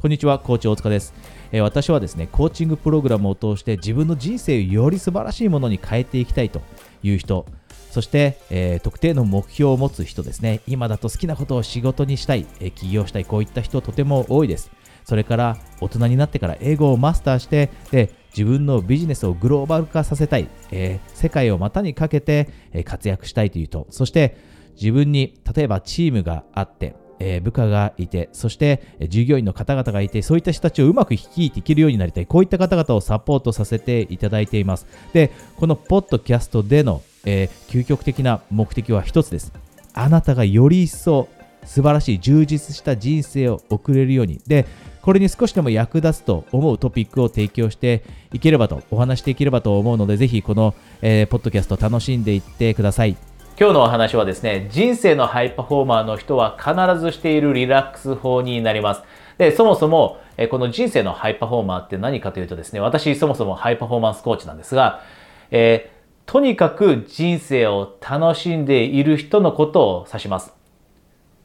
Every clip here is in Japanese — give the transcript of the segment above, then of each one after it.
こんにちは、コーチ大塚です。え、私はですね、コーチングプログラムを通して自分の人生をより素晴らしいものに変えていきたいという人、そして、えー、特定の目標を持つ人ですね、今だと好きなことを仕事にしたい、え、起業したい、こういった人とても多いです。それから大人になってから英語をマスターして、で自分のビジネスをグローバル化させたい、えー、世界を股にかけて、え活躍したいという人、そして自分に例えばチームがあって、えー、部下がいて、そして従業員の方々がいて、そういった人たちをうまく率いていけるようになりたい。こういった方々をサポートさせていただいています。で、このポッドキャストでの、えー、究極的な目的は一つです。あなたがより一層素晴らしい充実した人生を送れるように。で、これに少しでも役立つと思うトピックを提供していければと、お話していければと思うので、ぜひこの、えー、ポッドキャスト楽しんでいってください。今日のお話はですね、人生のハイパフォーマーの人は必ずしているリラックス法になります。で、そもそも、この人生のハイパフォーマーって何かというとですね、私そもそもハイパフォーマンスコーチなんですが、えー、とにかく人生を楽しんでいる人のことを指します。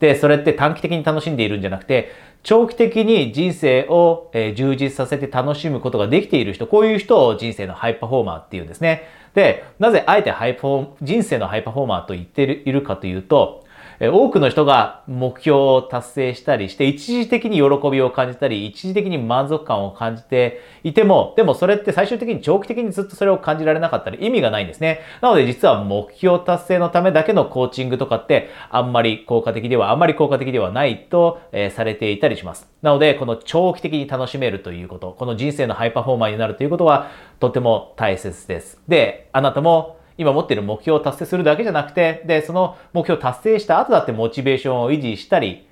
で、それって短期的に楽しんでいるんじゃなくて、長期的に人生を、充実させて楽しむことができている人、こういう人を人生のハイパフォーマーっていうんですね。で、なぜあえてハイパフォ、人生のハイパフォーマーと言っているかというと、多くの人が目標を達成したりして、一時的に喜びを感じたり、一時的に満足感を感じていても、でもそれって最終的に長期的にずっとそれを感じられなかったら意味がないんですね。なので実は目標達成のためだけのコーチングとかってあんまり効果的では、あんまり効果的ではないと、え、されていたりします。なので、この長期的に楽しめるということ、この人生のハイパフォーマーになるということはとても大切です。で、あなたも今持っている目標を達成するだけじゃなくて、で、その目標を達成した後だってモチベーションを維持したり、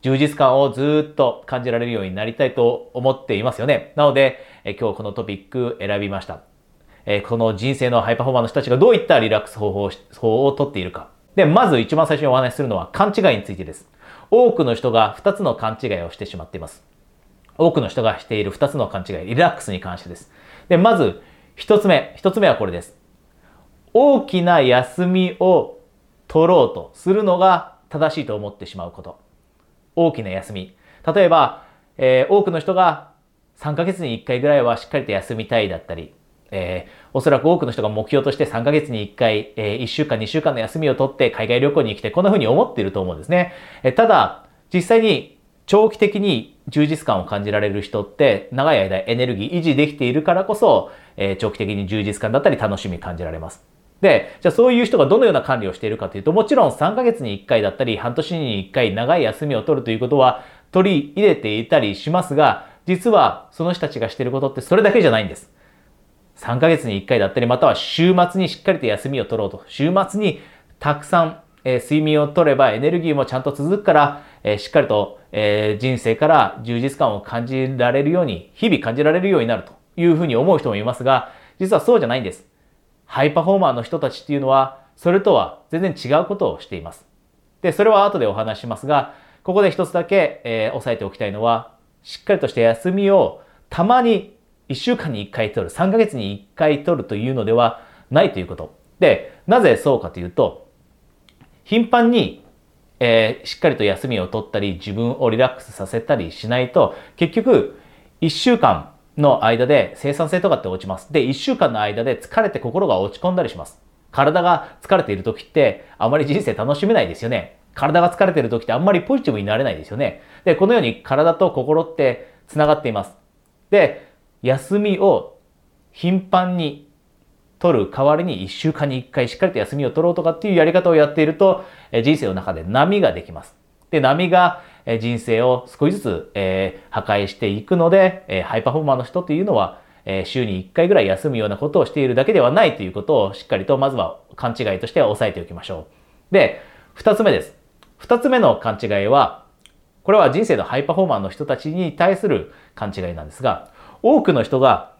充実感をずっと感じられるようになりたいと思っていますよね。なので、え今日このトピック選びました。えこの人生のハイパフォーマーの人たちがどういったリラックス方法法をとっているか。で、まず一番最初にお話しするのは勘違いについてです。多くの人が2つの勘違いをしてしまっています。多くの人がしている2つの勘違い、リラックスに関してです。で、まず1つ目、1つ目はこれです。大きな休みを取ろうとするのが正しいと思ってしまうこと。大きな休み。例えば、えー、多くの人が3ヶ月に1回ぐらいはしっかりと休みたいだったり、えー、おそらく多くの人が目標として3ヶ月に1回、えー、1週間、2週間の休みを取って海外旅行に来て、こんな風に思っていると思うんですね。えー、ただ、実際に長期的に充実感を感じられる人って長い間エネルギー維持できているからこそ、えー、長期的に充実感だったり楽しみ感じられます。で、じゃあそういう人がどのような管理をしているかというと、もちろん3ヶ月に1回だったり、半年に1回長い休みを取るということは取り入れていたりしますが、実はその人たちがしていることってそれだけじゃないんです。3ヶ月に1回だったり、または週末にしっかりと休みを取ろうと。週末にたくさん、えー、睡眠を取ればエネルギーもちゃんと続くから、えー、しっかりと、えー、人生から充実感を感じられるように、日々感じられるようになるというふうに思う人もいますが、実はそうじゃないんです。ハイパフォーマーの人たちっていうのは、それとは全然違うことをしています。で、それは後でお話しますが、ここで一つだけ、えー、押さえておきたいのは、しっかりとした休みをたまに1週間に1回取る、3ヶ月に1回取るというのではないということ。で、なぜそうかというと、頻繁に、えー、しっかりと休みを取ったり、自分をリラックスさせたりしないと、結局、1週間の間で生産性とかって落ちます。で、1週間の間で疲れて心が落ち込んだりします。体が疲れている時ってあまり人生楽しめないですよね。体が疲れている時ってあんまりポジティブになれないですよね。で、このように体と心って繋がっています。で、休みを頻繁に取る代わりに1週間に1回しっかりと休みを取ろうとかっていうやり方をやっていると、人生の中で波ができます。で、波が人生を少しずつ、えー、破壊していくので、えー、ハイパフォーマーの人っていうのは、えー、週に1回ぐらい休むようなことをしているだけではないということをしっかりとまずは勘違いとして押さえておきましょう。で、二つ目です。二つ目の勘違いは、これは人生のハイパフォーマーの人たちに対する勘違いなんですが、多くの人が、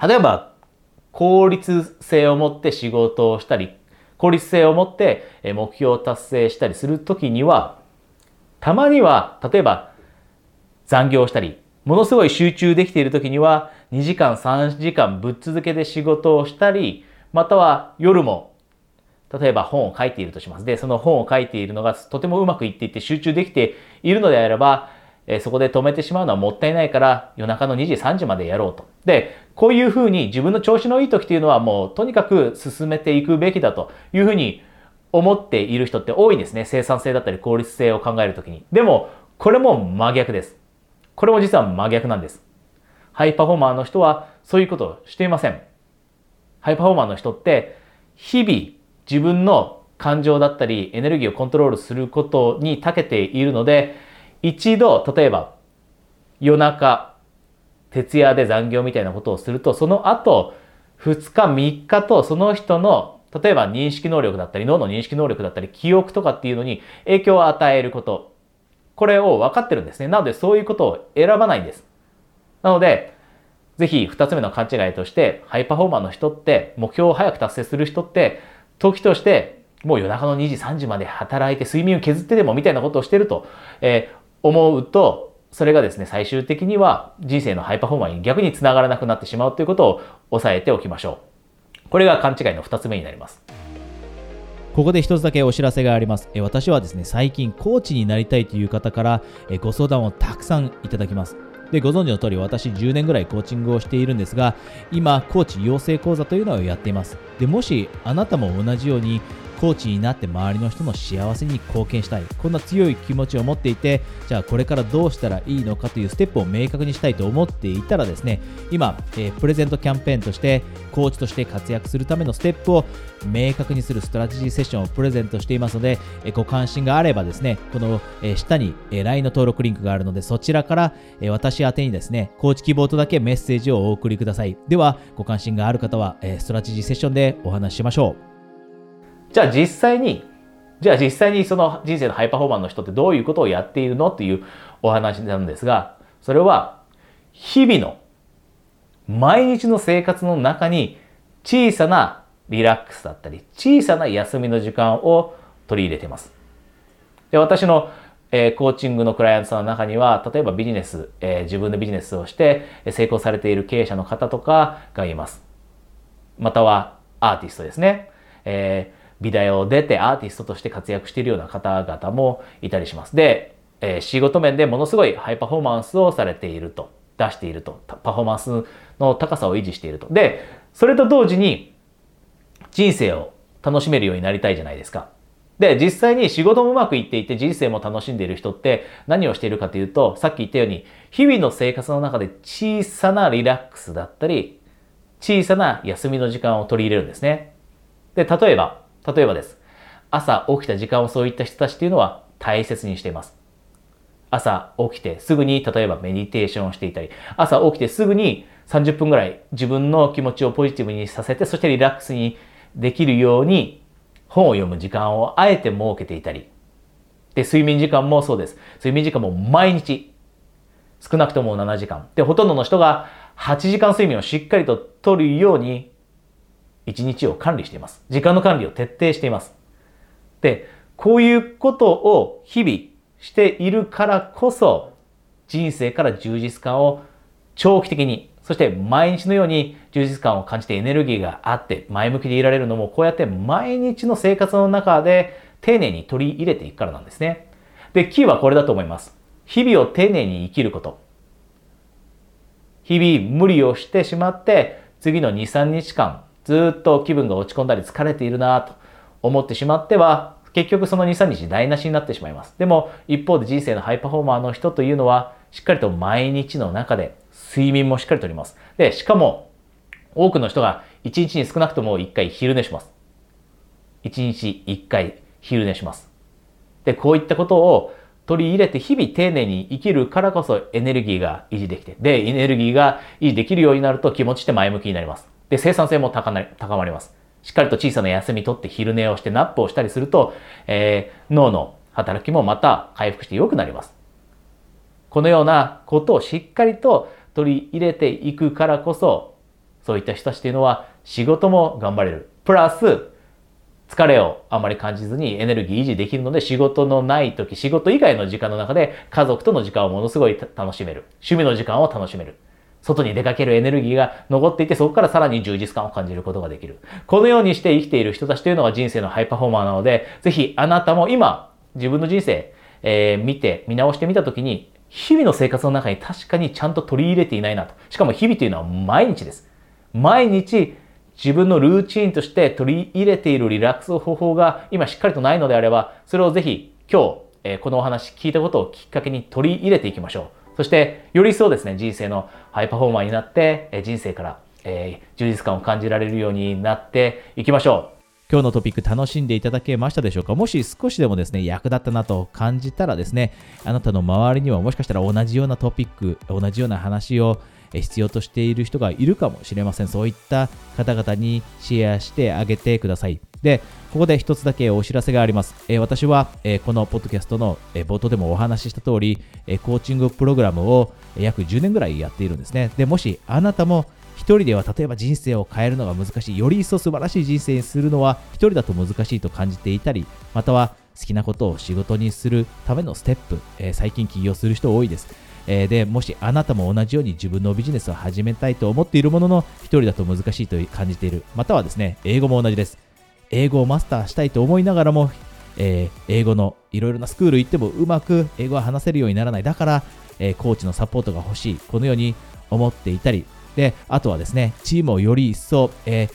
例えば効率性を持って仕事をしたり、効率性を持って目標を達成したりするときには、たまには、例えば残業したり、ものすごい集中できている時には2時間3時間ぶっ続けで仕事をしたり、または夜も例えば本を書いているとします。で、その本を書いているのがとてもうまくいっていて集中できているのであれば、えそこで止めてしまうのはもったいないから夜中の2時、3時までやろうと。で、こういうふうに自分の調子のいい時というのはもうとにかく進めていくべきだというふうに思っている人って多いんですね。生産性だったり効率性を考えるときに。でも、これも真逆です。これも実は真逆なんです。ハイパフォーマーの人はそういうことをしていません。ハイパフォーマーの人って日々自分の感情だったりエネルギーをコントロールすることに長けているので一度例えば夜中徹夜で残業みたいなことをするとその後2日3日とその人の例えば認識能力だったり脳の認識能力だったり記憶とかっていうのに影響を与えること。これを分かってるんですね。なのでそういうことを選ばないんです。なので、ぜひ二つ目の勘違いとして、ハイパフォーマーの人って、目標を早く達成する人って、時として、もう夜中の2時、3時まで働いて睡眠を削ってでもみたいなことをしてると、えー、思うと、それがですね、最終的には人生のハイパフォーマーに逆につながらなくなってしまうということを押さえておきましょう。これが勘違いの2つ目になります。ここで一つだけお知らせがあります。え私はですね、最近コーチになりたいという方からえご相談をたくさんいただきます。で、ご存知の通り私10年ぐらいコーチングをしているんですが、今、コーチ養成講座というのをやっています。で、もしあなたも同じようにコーチになって周りの人の幸せに貢献したい。こんな強い気持ちを持っていてじゃあこれからどうしたらいいのかというステップを明確にしたいと思っていたらですね今、えー、プレゼントキャンペーンとしてコーチとして活躍するためのステップを明確にするストラテジーセッションをプレゼントしていますので、えー、ご関心があればですねこの、えー、下に、え LINE の登録リンクがあるのでそちらから、え私宛にですねコーチ希望とだけメッセージをお送りください。ではご関心がある方は、えストラテジーセッションでお話ししましょう。じゃあ実際に、じゃあ実際にその人生のハイパフォーマンの人ってどういうことをやっているのっていうお話なんですが、それは日々の毎日の生活の中に小さなリラックスだったり、小さな休みの時間を取り入れています。で私の、えー、コーチングのクライアントさんの中には、例えばビジネス、えー、自分でビジネスをして成功されている経営者の方とかがいます。またはアーティストですね。えー美大を出てアーティストとして活躍しているような方々もいたりします。で、えー、仕事面でものすごいハイパフォーマンスをされていると、出していると、パフォーマンスの高さを維持していると。で、それと同時に人生を楽しめるようになりたいじゃないですか。で、実際に仕事もうまくいっていて人生も楽しんでいる人って何をしているかというと、さっき言ったように、日々の生活の中で小さなリラックスだったり、小さな休みの時間を取り入れるんですね。で、例えば、例えばです。朝起きた時間をそういった人たちっていうのは大切にしています。朝起きてすぐに例えばメディテーションをしていたり、朝起きてすぐに30分ぐらい自分の気持ちをポジティブにさせて、そしてリラックスにできるように本を読む時間をあえて設けていたり、で、睡眠時間もそうです。睡眠時間も毎日、少なくとも7時間。で、ほとんどの人が8時間睡眠をしっかりと取るように一日を管理しています。時間の管理を徹底しています。で、こういうことを日々しているからこそ、人生から充実感を長期的に、そして毎日のように充実感を感じてエネルギーがあって前向きでいられるのも、こうやって毎日の生活の中で丁寧に取り入れていくからなんですね。で、キーはこれだと思います。日々を丁寧に生きること。日々無理をしてしまって、次の2、3日間、ずっと気分が落ち込んだり疲れているなと思ってしまっては、結局その2、3日台無しになってしまいます。でも一方で人生のハイパフォーマーの人というのは、しっかりと毎日の中で睡眠もしっかりとります。で、しかも多くの人が1日に少なくとも1回昼寝します。1日1回昼寝します。で、こういったことを取り入れて日々丁寧に生きるからこそエネルギーが維持できて、で、エネルギーが維持できるようになると気持ちって前向きになります。で、生産性も高まります。しっかりと小さな休み取って昼寝をして nap をしたりすると、えー、脳の働きもまた回復して良くなります。このようなことをしっかりと取り入れていくからこそ、そういった人たちというのは仕事も頑張れる。プラス、疲れをあまり感じずにエネルギー維持できるので仕事のない時、仕事以外の時間の中で家族との時間をものすごい楽しめる。趣味の時間を楽しめる。外に出かけるエネルギーが残っていて、そこからさらに充実感を感じることができる。このようにして生きている人たちというのが人生のハイパフォーマーなので、ぜひあなたも今、自分の人生、えー、見て、見直してみたときに、日々の生活の中に確かにちゃんと取り入れていないなと。しかも日々というのは毎日です。毎日自分のルーチンとして取り入れているリラックス方法が今しっかりとないのであれば、それをぜひ今日、えー、このお話聞いたことをきっかけに取り入れていきましょう。そして、より一層ですね、人生のハイパフォーマーになって、え、人生から、えー、充実感を感じられるようになっていきましょう。今日のトピック楽しんでいただけましたでしょうか？もし少しでもですね、役立ったなと感じたらですね、あなたの周りにはもしかしたら同じようなトピック、同じような話を必要としている人がいるかもしれません。そういった方々にシェアしてあげてください。で、ここで一つだけお知らせがあります。えー、私は、えー、このポッドキャストの、えー、冒頭でもお話しした通り、えコーチングプログラムを約10年ぐらいやっているんですね。で、もしあなたも一人では例えば人生を変えるのが難しい、より一層素晴らしい人生にするのは一人だと難しいと感じていたり、または好きなことを仕事にするためのステップ、え最近起業する人多いです。えー、でもしあなたも同じように自分のビジネスを始めたいと思っているものの1人だと難しいと感じているまたはですね英語も同じです。英語をマスターしたいと思いながらも、えー、英語のいろいろなスクール行ってもうまく英語を話せるようにならない。だから、えー、コーチのサポートが欲しい。このように思っていたり。であとはですねチームをより一層、えー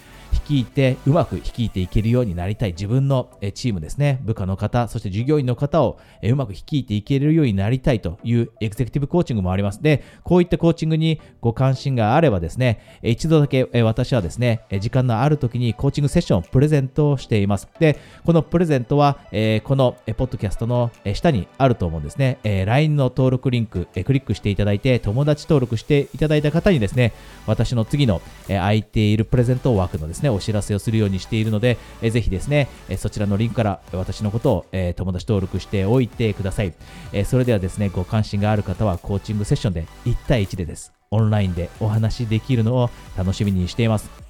率いて、うまく率いていけるようになりたい自分のチームですね、部下の方、そして従業員の方をうまく率いていけるようになりたいというエグゼクティブコーチングもあります。で、こういったコーチングにご関心があればですね、一度だけ私はですね、時間のある時にコーチングセッションをプレゼントしています。で、このプレゼントは、このポッドキャストの下にあると思うんですね。LINE の登録リンク、クリックしていただいて、友達登録していただいた方にですね、私の次の空いているプレゼント枠のですね、お知らせをするようにしているので、えぜひですね、えそちらのリンクから私のことを、え友達登録しておいてください、えそれではですね、ご関心がある方はコーチングセッションで1対1でです。オンラインでお話しできるのを楽しみにしています。